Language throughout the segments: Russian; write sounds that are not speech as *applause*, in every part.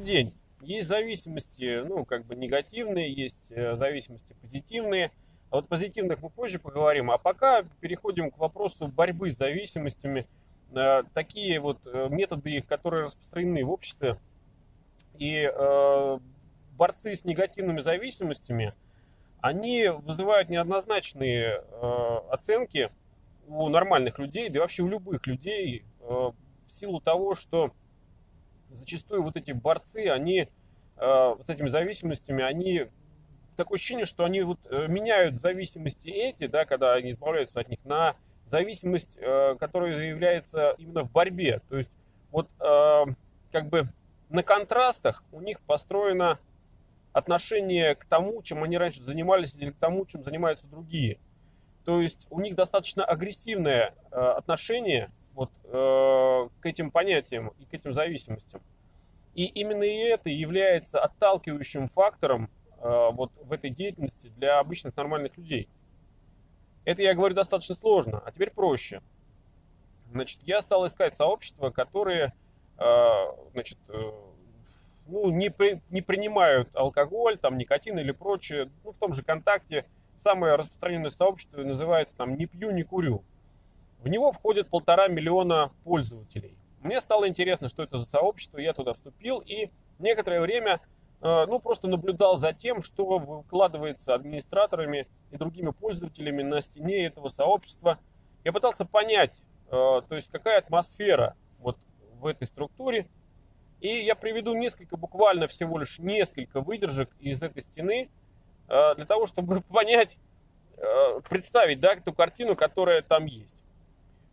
День. Есть зависимости, ну, как бы негативные, есть э, зависимости позитивные. А вот позитивных мы позже поговорим. А пока переходим к вопросу борьбы с зависимостями. Э, такие вот э, методы, которые распространены в обществе. И борцы с негативными зависимостями, они вызывают неоднозначные оценки у нормальных людей, да и вообще у любых людей, в силу того, что зачастую вот эти борцы, они э, с этими зависимостями, они такое ощущение, что они вот э, меняют зависимости эти, да, когда они избавляются от них, на зависимость, э, которая заявляется именно в борьбе. То есть вот э, как бы на контрастах у них построено отношение к тому, чем они раньше занимались, или к тому, чем занимаются другие. То есть у них достаточно агрессивное э, отношение вот, э, к этим понятиям и к этим зависимостям. И именно это является отталкивающим фактором э, вот в этой деятельности для обычных нормальных людей. Это я говорю достаточно сложно, а теперь проще. Значит, я стал искать сообщества, которые э, значит, э, ну, не, при, не принимают алкоголь, там, никотин или прочее. Ну, в том же контакте самое распространенное сообщество называется там «не пью, не курю». В него входит полтора миллиона пользователей. Мне стало интересно, что это за сообщество, я туда вступил и некоторое время э, ну, просто наблюдал за тем, что выкладывается администраторами и другими пользователями на стене этого сообщества. Я пытался понять, э, то есть какая атмосфера вот в этой структуре. И я приведу несколько, буквально всего лишь несколько выдержек из этой стены, э, для того, чтобы *laughs* понять, представить да, эту картину, которая там есть.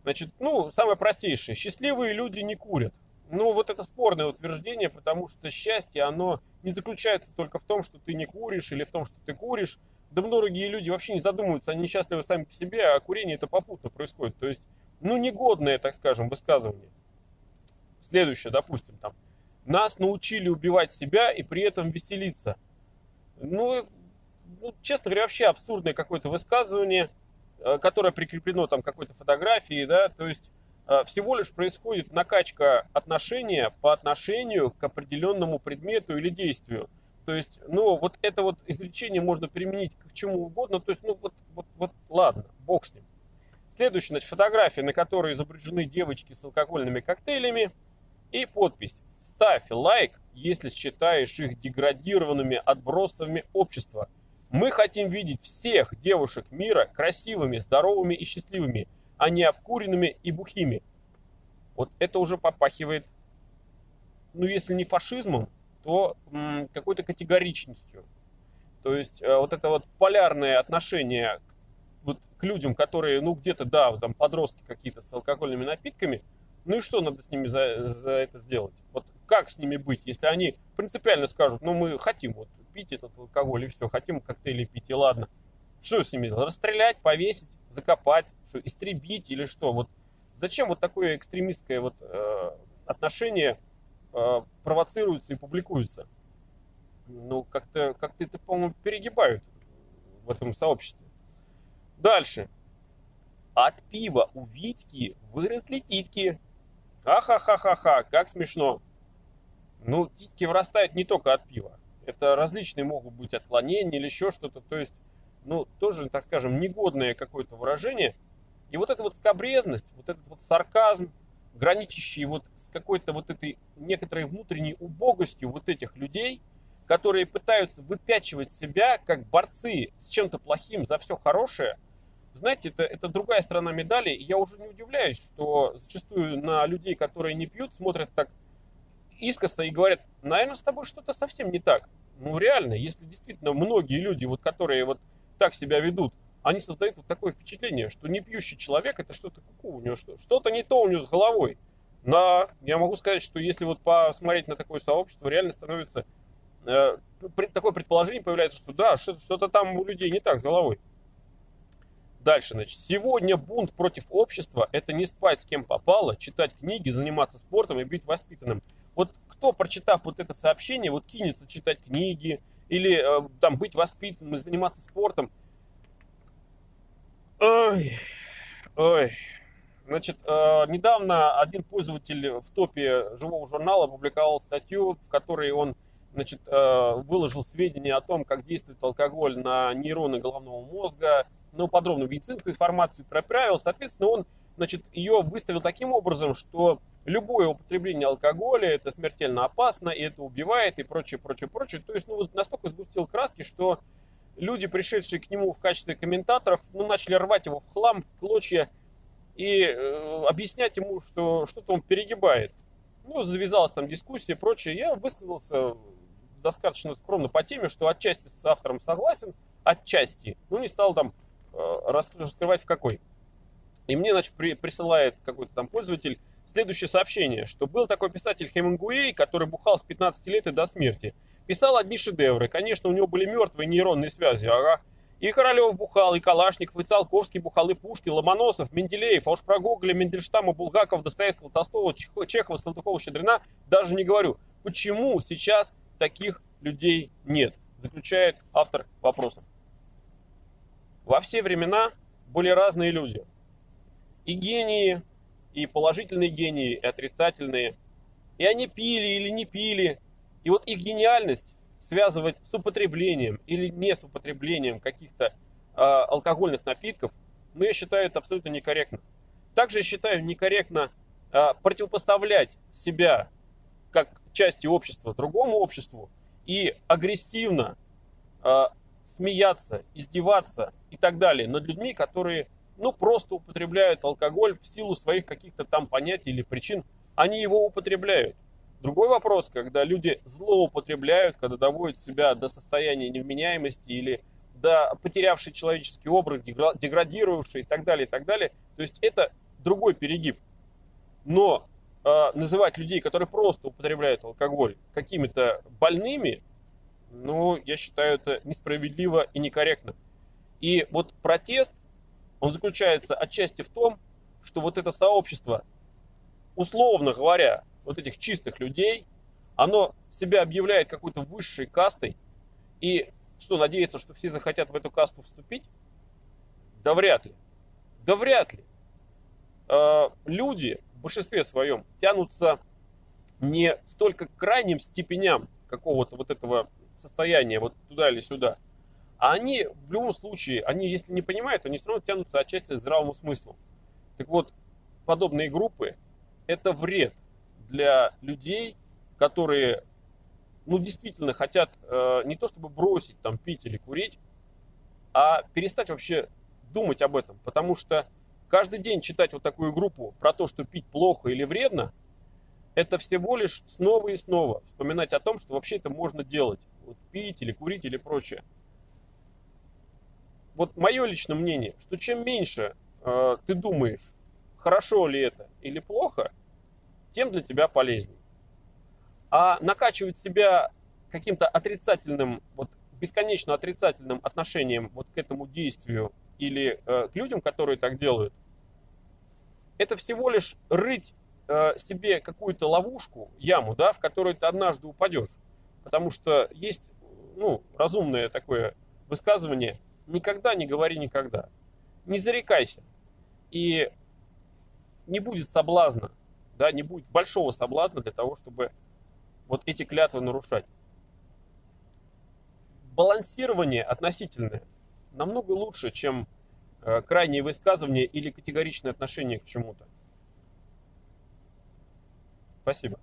Значит, ну, самое простейшее. Счастливые люди не курят. Ну, вот это спорное утверждение, потому что счастье, оно не заключается только в том, что ты не куришь или в том, что ты куришь. Да многие люди вообще не задумываются, они счастливы сами по себе, а курение это попутно происходит. То есть, ну, негодное, так скажем, высказывание. Следующее, допустим, там. Нас научили убивать себя и при этом веселиться. Ну, ну честно говоря, вообще абсурдное какое-то высказывание – которое прикреплено там какой-то фотографии, да, то есть э, всего лишь происходит накачка отношения по отношению к определенному предмету или действию. То есть, ну, вот это вот изречение можно применить к чему угодно. То есть, ну, вот, вот, вот ладно, бог с ним. Следующая, значит, фотография, на которой изображены девочки с алкогольными коктейлями. И подпись «Ставь лайк, если считаешь их деградированными отбросами общества». Мы хотим видеть всех девушек мира красивыми, здоровыми и счастливыми, а не обкуренными и бухими. Вот это уже попахивает, ну если не фашизмом, то какой-то категоричностью. То есть э, вот это вот полярное отношение вот к людям, которые, ну где-то, да, там подростки какие-то с алкогольными напитками, ну и что надо с ними за, за это сделать? Вот как с ними быть, если они принципиально скажут, ну мы хотим вот пить этот алкоголь, и все, хотим коктейли пить, и ладно. Что с ними делать? Расстрелять, повесить, закопать, что, истребить или что? Вот зачем вот такое экстремистское вот, э, отношение э, провоцируется и публикуется? Ну, как-то как это, по-моему, перегибают в этом сообществе. Дальше. От пива у Витьки выросли титьки. Ха-ха-ха-ха-ха, как смешно. Ну, титьки вырастают не только от пива. Это различные могут быть отклонения или еще что-то. То есть, ну, тоже, так скажем, негодное какое-то выражение. И вот эта вот скобрезность, вот этот вот сарказм, граничащий вот с какой-то вот этой некоторой внутренней убогостью вот этих людей, которые пытаются выпячивать себя как борцы с чем-то плохим за все хорошее, знаете, это, это другая сторона медали. Я уже не удивляюсь, что зачастую на людей, которые не пьют, смотрят так искоса и говорят, наверное, с тобой что-то совсем не так. Ну, реально, если действительно многие люди, вот, которые вот так себя ведут, они создают вот такое впечатление, что не пьющий человек это что-то куку, у него что-то не то у него с головой. Но я могу сказать, что если вот посмотреть на такое сообщество, реально становится э, такое предположение появляется, что да, что-то там у людей не так с головой. Дальше, значит, сегодня бунт против общества – это не спать с кем попало, читать книги, заниматься спортом и быть воспитанным. Вот кто, прочитав вот это сообщение, вот кинется читать книги или э, там быть воспитанным заниматься спортом. Ой, ой, Значит, э, недавно один пользователь в топе живого журнала опубликовал статью, в которой он значит, э, выложил сведения о том, как действует алкоголь на нейроны головного мозга, ну, подробную медицинскую информацию проправил. Соответственно, он значит, ее выставил таким образом, что любое употребление алкоголя это смертельно опасно, и это убивает, и прочее, прочее, прочее. То есть, ну, вот настолько сгустил краски, что люди, пришедшие к нему в качестве комментаторов, ну, начали рвать его в хлам, в клочья и э, объяснять ему, что что-то он перегибает. Ну, завязалась там дискуссия и прочее. Я высказался достаточно скромно по теме, что отчасти с автором согласен, отчасти. Ну, не стал там э, раскрывать в какой. И мне, значит, при, присылает какой-то там пользователь следующее сообщение, что был такой писатель Хемингуэй, который бухал с 15 лет и до смерти. Писал одни шедевры. Конечно, у него были мертвые нейронные связи. Ага. И Королев бухал, и Калашников, и Циолковский бухал, и Пушкин, Ломоносов, Менделеев, а уж про Гоголя, Мендельштама, Булгакова, Достоевского, Толстого, Чехова, Салтыкова, Щедрина даже не говорю. Почему сейчас таких людей нет? Заключает автор вопроса. Во все времена были разные люди. И гении, и положительные гении, и отрицательные. И они пили или не пили. И вот их гениальность связывать с употреблением или не с употреблением каких-то э, алкогольных напитков, ну, я считаю это абсолютно некорректно. Также я считаю некорректно э, противопоставлять себя как части общества другому обществу и агрессивно э, смеяться, издеваться и так далее над людьми, которые ну, просто употребляют алкоголь в силу своих каких-то там понятий или причин. Они его употребляют. Другой вопрос, когда люди злоупотребляют, когда доводят себя до состояния невменяемости или до потерявшей человеческий образ, деградировавший и так далее, и так далее. То есть это другой перегиб. Но э, называть людей, которые просто употребляют алкоголь, какими-то больными, ну, я считаю это несправедливо и некорректно. И вот протест, он заключается отчасти в том, что вот это сообщество, условно говоря, вот этих чистых людей, оно себя объявляет какой-то высшей кастой, и что, надеется, что все захотят в эту касту вступить? Да вряд ли. Да вряд ли. Э, люди в большинстве своем тянутся не столько к крайним степеням какого-то вот этого состояния, вот туда или сюда, а они в любом случае, они если не понимают, они все равно тянутся отчасти к здравому смыслу. Так вот, подобные группы – это вред для людей, которые, ну, действительно хотят э, не то чтобы бросить там пить или курить, а перестать вообще думать об этом. Потому что каждый день читать вот такую группу про то, что пить плохо или вредно, это всего лишь снова и снова вспоминать о том, что вообще это можно делать. Вот пить или курить или прочее. Вот мое личное мнение, что чем меньше э, ты думаешь, хорошо ли это или плохо, тем для тебя полезнее. А накачивать себя каким-то отрицательным, вот бесконечно отрицательным отношением вот к этому действию или э, к людям, которые так делают, это всего лишь рыть э, себе какую-то ловушку, яму, да, в которую ты однажды упадешь. Потому что есть ну, разумное такое высказывание «никогда не говори никогда». Не зарекайся. И не будет соблазна да, не будет большого соблазна для того, чтобы вот эти клятвы нарушать. Балансирование относительное намного лучше, чем э, крайние высказывания или категоричное отношение к чему-то. Спасибо.